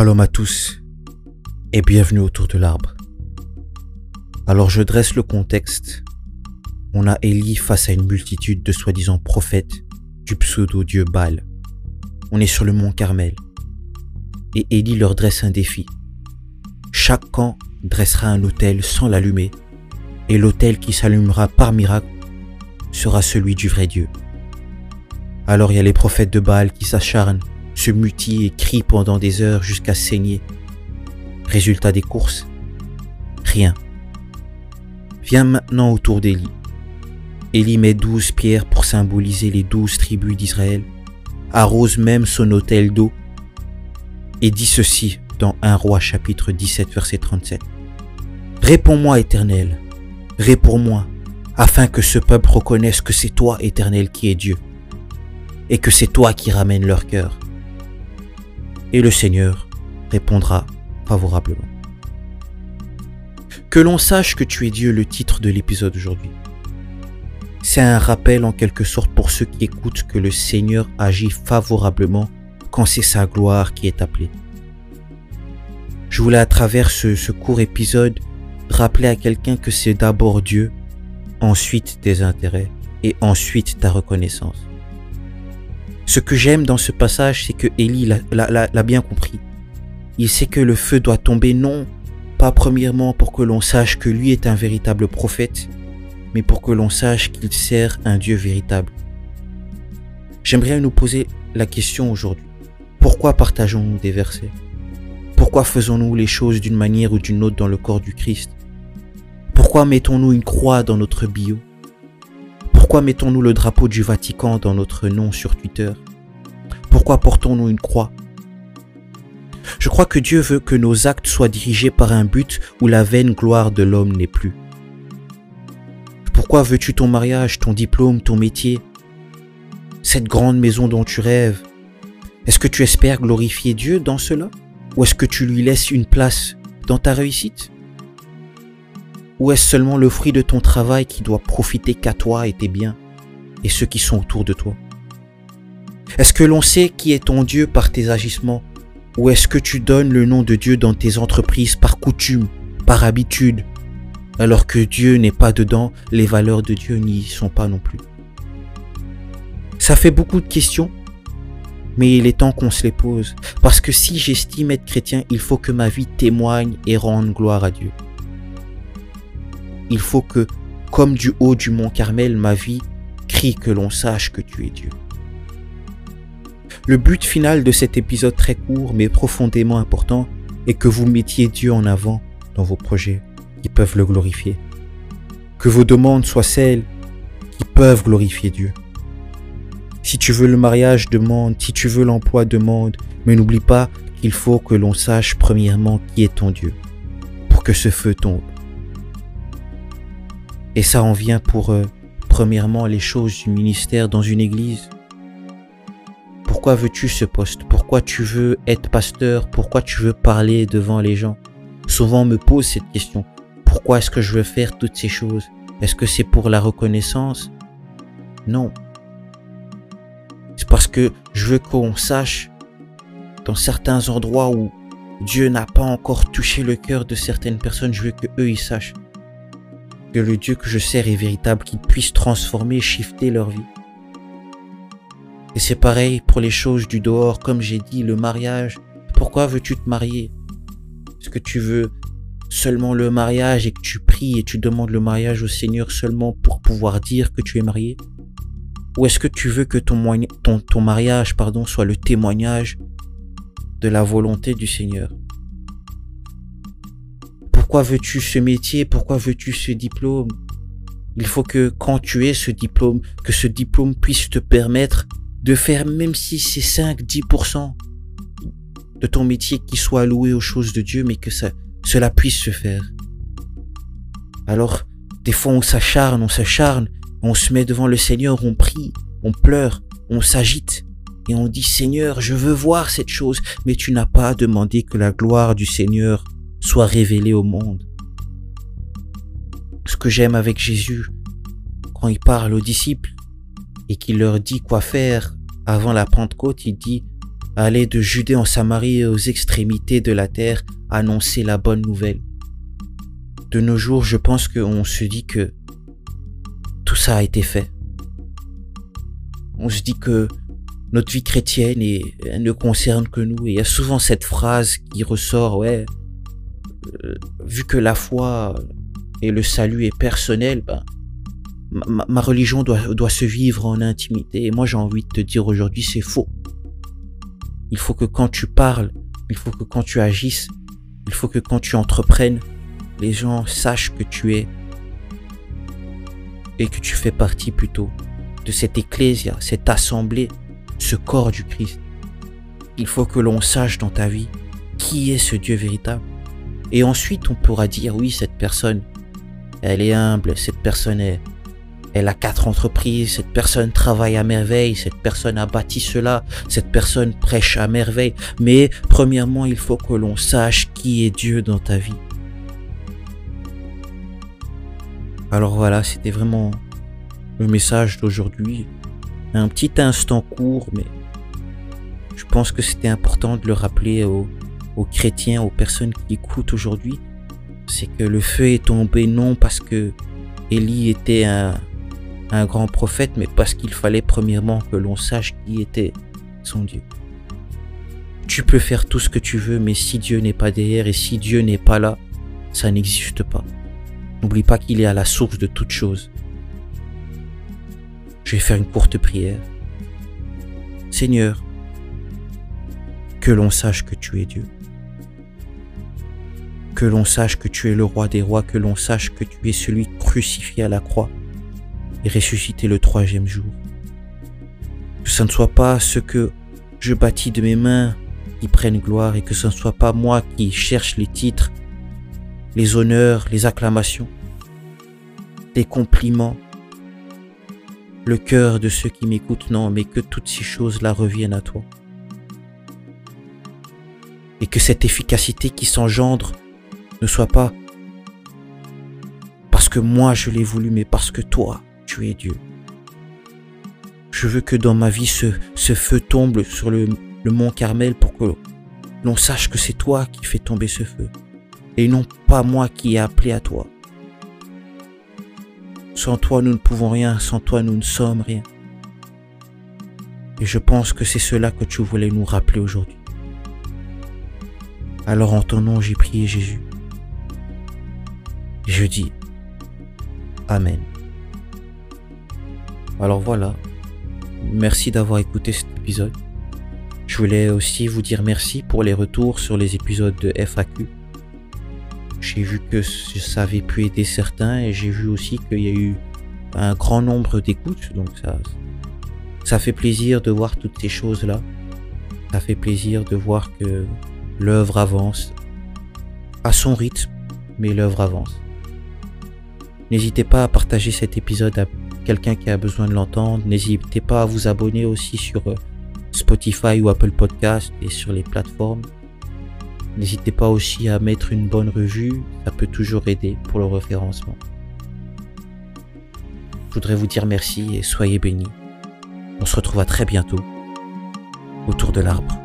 Shalom à tous et bienvenue autour de l'arbre. Alors je dresse le contexte. On a Élie face à une multitude de soi-disant prophètes du pseudo-dieu Baal. On est sur le mont Carmel. Et Élie leur dresse un défi. Chaque camp dressera un autel sans l'allumer et l'autel qui s'allumera par miracle sera celui du vrai Dieu. Alors il y a les prophètes de Baal qui s'acharnent se mutille et crie pendant des heures jusqu'à saigner. Résultat des courses Rien. Viens maintenant autour d'Élie. Élie met douze pierres pour symboliser les douze tribus d'Israël, arrose même son autel d'eau et dit ceci dans 1 roi chapitre 17 verset 37. Réponds-moi éternel, réponds-moi, afin que ce peuple reconnaisse que c'est toi éternel qui es Dieu, et que c'est toi qui ramènes leur cœur et le Seigneur répondra favorablement. Que l'on sache que tu es Dieu, le titre de l'épisode aujourd'hui. C'est un rappel en quelque sorte pour ceux qui écoutent que le Seigneur agit favorablement quand c'est sa gloire qui est appelée. Je voulais à travers ce, court épisode rappeler à quelqu'un que c'est d'abord Dieu, ensuite tes intérêts et ensuite ta reconnaissance. Ce que j'aime dans ce passage, c'est que Élie l'a bien compris. Il sait que le feu doit tomber non pas premièrement pour que l'on sache que lui est un véritable prophète, mais pour que l'on sache qu'il sert un Dieu véritable. J'aimerais nous poser la question aujourd'hui. Pourquoi partageons-nous des versets? Pourquoi faisons-nous les choses d'une manière ou d'une autre dans le corps du Christ? Pourquoi mettons-nous une croix dans notre bio pourquoi mettons-nous le drapeau du Vatican dans notre nom sur Twitter? Pourquoi portons-nous une croix? Je crois que Dieu veut que nos actes soient dirigés par un but où la vaine gloire de l'homme n'est plus. Pourquoi veux-tu ton mariage, ton diplôme, ton métier? Cette grande maison dont tu rêves Est-ce que tu espères glorifier Dieu dans cela? Ou est-ce que tu lui laisses une place dans ta réussite? Ou est-ce seulement le fruit de ton travail qui doit profiter qu'à toi et tes biens et ceux qui sont autour de toi? Est-ce que l'on sait qui est ton Dieu par tes agissements? Ou est-ce que tu donnes le nom de Dieu dans tes entreprises par coutume, par habitude Alors que Dieu n'est pas dedans, les valeurs de Dieu n'y sont pas non plus? Ça fait beaucoup de questions, mais il est temps qu'on se les pose. Parce que si j'estime être chrétien, il faut que ma vie témoigne et rende gloire à Dieu il faut que, comme du haut du mont Carmel, ma vie crie que l'on sache que tu es Dieu. Le but final de cet épisode très court mais profondément important est que vous mettiez Dieu en avant dans vos projets qui peuvent le glorifier. Que vos demandes soient celles qui peuvent glorifier Dieu. Si tu veux le mariage, demande. Si tu veux l'emploi, demande. Mais n'oublie pas qu'il faut que l'on sache premièrement qui est ton Dieu pour que ce feu tombe. Et ça en vient pour, euh, premièrement, les choses du ministère dans une église. Pourquoi veux-tu ce poste? Pourquoi tu veux être pasteur? Pourquoi tu veux parler devant les gens? Souvent on me pose cette question. Pourquoi est-ce que je veux faire toutes ces choses? Est-ce que c'est pour la reconnaissance? Non. C'est parce que je veux qu'on sache dans certains endroits où Dieu n'a pas encore touché le cœur de certaines personnes, je veux que eux sachent que le Dieu que je sers est véritable, qu'il puisse transformer, shifter leur vie. Et c'est pareil pour les choses du dehors, comme j'ai dit, le mariage. Pourquoi veux-tu te marier? Est-ce que tu veux seulement le mariage et que tu pries et tu demandes le mariage au Seigneur seulement pour pouvoir dire que tu es marié? Ou est-ce que tu veux que ton, ton, ton mariage pardon, soit le témoignage de la volonté du Seigneur? Pourquoi veux-tu ce métier? Pourquoi veux-tu ce diplôme? Il faut que quand tu aies ce diplôme, que ce diplôme puisse te permettre de faire même si c'est 5-10% de ton métier qui soit alloué aux choses de Dieu, mais que cela puisse se faire. Alors, des fois on s'acharne, on s'acharne, on se met devant le Seigneur, on prie, on pleure, on s'agite, et on dit Seigneur, je veux voir cette chose, mais tu n'as pas demandé que la gloire du Seigneur soit révélé au monde. Ce que j'aime avec Jésus, quand il parle aux disciples et qu'il leur dit quoi faire avant la Pentecôte, il dit aller de Judée en Samarie aux extrémités de la terre, annoncer la bonne nouvelle. De nos jours, je pense qu'on se dit que tout ça a été fait. On se dit que notre vie chrétienne et, ne concerne que nous. Et il y a souvent cette phrase qui ressort, ouais, vu que la foi et le salut est personnel, ben, ma, religion doit, doit se vivre en intimité. Et moi, j'ai envie de te dire aujourd'hui, c'est faux. Il faut que quand tu parles, il faut que quand tu agisses, il faut que quand tu entreprennes, les gens sachent que tu es et que tu fais partie plutôt de cette ecclésia, cette assemblée, ce corps du Christ. Il faut que l'on sache dans ta vie qui est ce Dieu véritable. Et ensuite, on pourra dire, oui, cette personne, elle est humble, cette personne est, elle a quatre entreprises, cette personne travaille à merveille, cette personne a bâti cela, cette personne prêche à merveille. Mais premièrement, il faut que l'on sache qui est Dieu dans ta vie. Alors voilà, c'était vraiment le message d'aujourd'hui. Un petit instant court, mais je pense que c'était important de le rappeler aux, aux chrétiens, aux personnes qui écoutent aujourd'hui. C'est que le feu est tombé non parce que Élie était un, grand prophète, mais parce qu'il fallait premièrement que l'on sache qui était son Dieu. Tu peux faire tout ce que tu veux, mais si Dieu n'est pas derrière et si Dieu n'est pas là, ça n'existe pas. N'oublie pas qu'il est à la source de toute chose. Je vais faire une courte prière. Seigneur, que l'on sache que tu es Dieu. Que l'on sache que tu es le roi des rois, que l'on sache que tu es celui crucifié à la croix et ressuscité le troisième jour. Que ce ne soit pas ce que je bâtis de mes mains qui prennent gloire et que ce ne soit pas moi qui cherche les titres, les honneurs, les acclamations, les compliments, le cœur de ceux qui m'écoutent, non, mais que toutes ces choses-là reviennent à toi. Et que cette efficacité qui s'engendre ne soit pas parce que moi je l'ai voulu, mais parce que toi, tu es Dieu. Je veux que dans ma vie, ce, feu tombe sur le mont Carmel pour que l'on sache que c'est toi qui fais tomber ce feu. Et non pas moi qui ai appelé à toi. Sans toi, nous ne pouvons rien. Sans toi, nous ne sommes rien. Et je pense que c'est cela que tu voulais nous rappeler aujourd'hui. Alors en ton nom, j'ai prié Jésus. Je dis Amen. Alors voilà, merci d'avoir écouté cet épisode. Je voulais aussi vous dire merci pour les retours sur les épisodes de FAQ. J'ai vu que ça avait pu aider certains et j'ai vu aussi qu'il y a eu un grand nombre d'écoutes. Donc ça, ça fait plaisir de voir toutes ces choses-là. Ça fait plaisir de voir que l'œuvre avance à son rythme, mais l'œuvre avance. N'hésitez pas à partager cet épisode à quelqu'un qui a besoin de l'entendre. N'hésitez pas à vous abonner aussi sur euh, Spotify ou Apple Podcast et sur les plateformes. N'hésitez pas aussi à mettre une bonne revue, ça peut toujours aider pour le référencement. Je voudrais vous dire merci et soyez bénis. On se retrouve à très bientôt autour de l'arbre.